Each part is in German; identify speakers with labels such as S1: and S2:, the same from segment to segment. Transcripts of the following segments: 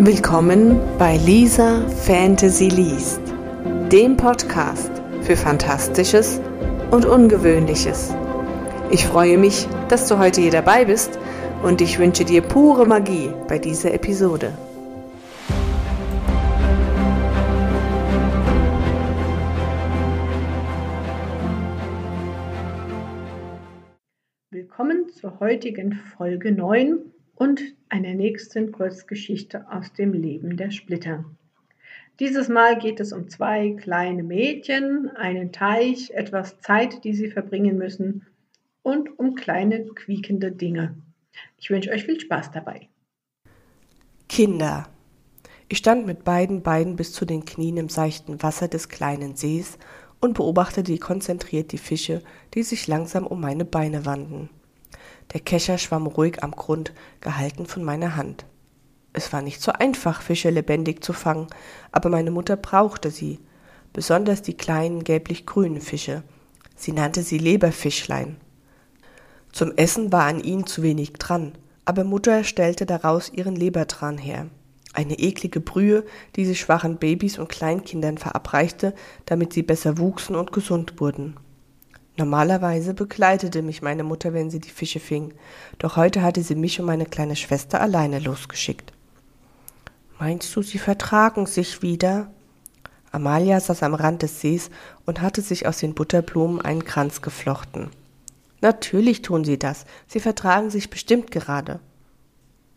S1: Willkommen bei Lisa Fantasy Liest, dem Podcast für Fantastisches und Ungewöhnliches. Ich freue mich, dass du heute hier dabei bist und ich wünsche dir pure Magie bei dieser Episode.
S2: Willkommen zur heutigen Folge 9 und einer nächsten Kurzgeschichte aus dem Leben der Splitter. Dieses Mal geht es um zwei kleine Mädchen, einen Teich, etwas Zeit, die sie verbringen müssen und um kleine quiekende Dinge. Ich wünsche euch viel Spaß dabei.
S3: Kinder. Ich stand mit beiden Beinen bis zu den Knien im seichten Wasser des kleinen Sees und beobachtete konzentriert die Fische, die sich langsam um meine Beine wanden. Der Kescher schwamm ruhig am Grund, gehalten von meiner Hand. Es war nicht so einfach, Fische lebendig zu fangen, aber meine Mutter brauchte sie, besonders die kleinen gelblich-grünen Fische. Sie nannte sie Leberfischlein. Zum Essen war an ihnen zu wenig dran, aber Mutter stellte daraus ihren Lebertran her. Eine eklige Brühe, die sie schwachen Babys und Kleinkindern verabreichte, damit sie besser wuchsen und gesund wurden. Normalerweise begleitete mich meine Mutter, wenn sie die Fische fing, doch heute hatte sie mich und meine kleine Schwester alleine losgeschickt. Meinst du, sie vertragen sich wieder? Amalia saß am Rand des Sees und hatte sich aus den Butterblumen einen Kranz geflochten. Natürlich tun sie das, sie vertragen sich bestimmt gerade.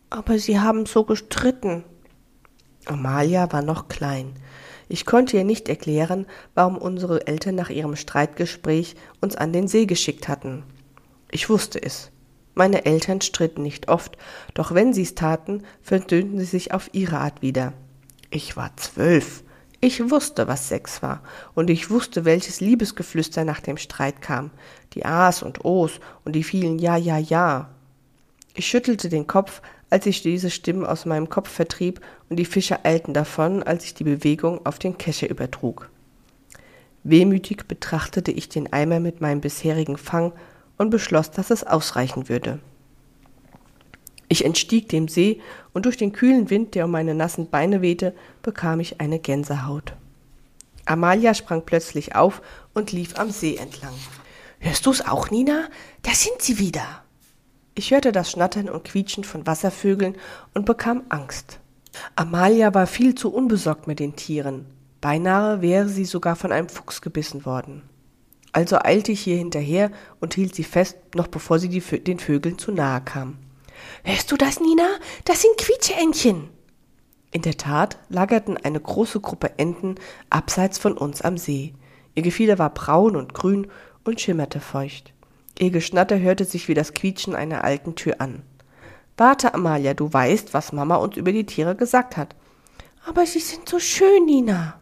S3: Aber sie haben so gestritten. Amalia war noch klein. Ich konnte ihr nicht erklären, warum unsere Eltern nach ihrem Streitgespräch uns an den See geschickt hatten. Ich wusste es. Meine Eltern stritten nicht oft, doch wenn sie's taten, versöhnten sie sich auf ihre Art wieder. Ich war zwölf. Ich wusste, was Sex war, und ich wusste, welches Liebesgeflüster nach dem Streit kam, die A's und O's und die vielen Ja, ja, ja. Ich schüttelte den Kopf, als ich diese Stimmen aus meinem Kopf vertrieb, und die Fische eilten davon, als ich die Bewegung auf den Kescher übertrug. Wehmütig betrachtete ich den Eimer mit meinem bisherigen Fang und beschloss, dass es ausreichen würde. Ich entstieg dem See, und durch den kühlen Wind, der um meine nassen Beine wehte, bekam ich eine Gänsehaut. Amalia sprang plötzlich auf und lief am See entlang. Hörst du's auch, Nina? Da sind sie wieder. Ich hörte das Schnattern und Quietschen von Wasservögeln und bekam Angst. Amalia war viel zu unbesorgt mit den Tieren. Beinahe wäre sie sogar von einem Fuchs gebissen worden. Also eilte ich hier hinterher und hielt sie fest, noch bevor sie die, den Vögeln zu nahe kam. Hörst du das, Nina? Das sind Quietscheentchen. In der Tat lagerten eine große Gruppe Enten abseits von uns am See. Ihr Gefieder war braun und grün und schimmerte feucht. Ihr Geschnatter hörte sich wie das Quietschen einer alten Tür an. Warte, Amalia, du weißt, was Mama uns über die Tiere gesagt hat. Aber sie sind so schön, Nina.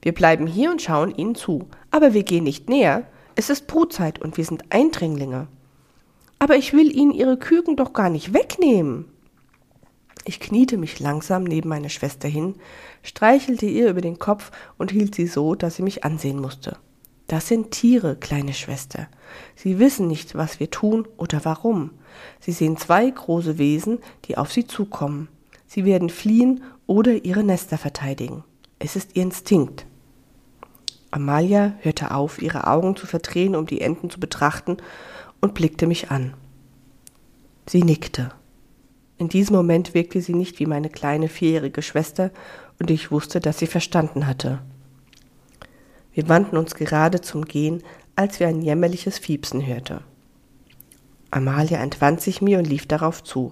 S3: Wir bleiben hier und schauen ihnen zu. Aber wir gehen nicht näher. Es ist Brutzeit und wir sind Eindringlinge. Aber ich will ihnen ihre Küken doch gar nicht wegnehmen. Ich kniete mich langsam neben meine Schwester hin, streichelte ihr über den Kopf und hielt sie so, dass sie mich ansehen musste. Das sind Tiere, kleine Schwester. Sie wissen nicht, was wir tun oder warum. Sie sehen zwei große Wesen, die auf sie zukommen. Sie werden fliehen oder ihre Nester verteidigen. Es ist ihr Instinkt. Amalia hörte auf, ihre Augen zu verdrehen, um die Enten zu betrachten, und blickte mich an. Sie nickte. In diesem Moment wirkte sie nicht wie meine kleine vierjährige Schwester, und ich wusste, dass sie verstanden hatte. Wir wandten uns gerade zum Gehen, als wir ein jämmerliches Fiepsen hörte. Amalia entwand sich mir und lief darauf zu.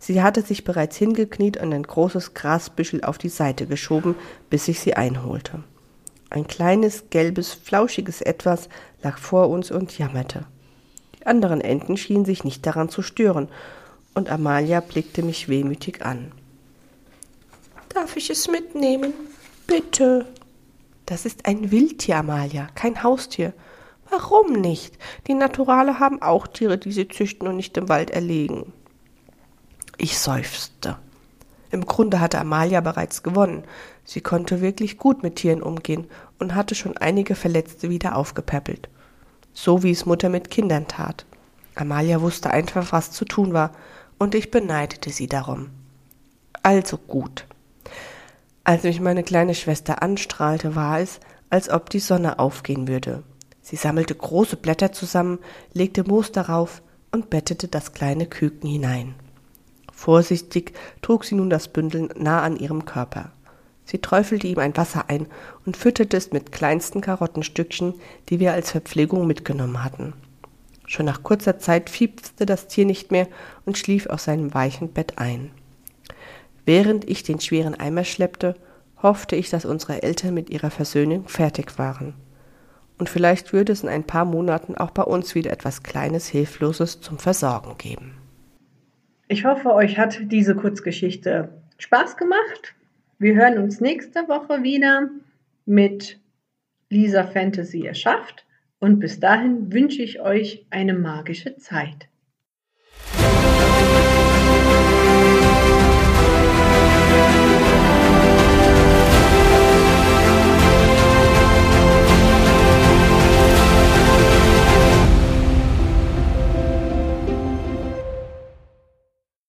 S3: Sie hatte sich bereits hingekniet und ein großes Grasbüschel auf die Seite geschoben, bis ich sie einholte. Ein kleines, gelbes, flauschiges Etwas lag vor uns und jammerte. Die anderen Enten schienen sich nicht daran zu stören, und Amalia blickte mich wehmütig an. Darf ich es mitnehmen? Bitte, das ist ein Wildtier, Amalia, kein Haustier. Warum nicht? Die Naturale haben auch Tiere, die sie züchten und nicht im Wald erlegen. Ich seufzte. Im Grunde hatte Amalia bereits gewonnen. Sie konnte wirklich gut mit Tieren umgehen und hatte schon einige Verletzte wieder aufgepäppelt. So wie es Mutter mit Kindern tat. Amalia wusste einfach, was zu tun war, und ich beneidete sie darum. Also gut. Als mich meine kleine Schwester anstrahlte, war es, als ob die Sonne aufgehen würde. Sie sammelte große Blätter zusammen, legte Moos darauf und bettete das kleine Küken hinein. Vorsichtig trug sie nun das Bündel nah an ihrem Körper. Sie träufelte ihm ein Wasser ein und fütterte es mit kleinsten Karottenstückchen, die wir als Verpflegung mitgenommen hatten. Schon nach kurzer Zeit fiepste das Tier nicht mehr und schlief auf seinem weichen Bett ein. Während ich den schweren Eimer schleppte, hoffte ich, dass unsere Eltern mit ihrer Versöhnung fertig waren. Und vielleicht würde es in ein paar Monaten auch bei uns wieder etwas Kleines, Hilfloses zum Versorgen geben.
S2: Ich hoffe, euch hat diese Kurzgeschichte Spaß gemacht. Wir hören uns nächste Woche wieder mit Lisa Fantasy erschafft. Und bis dahin wünsche ich euch eine magische Zeit.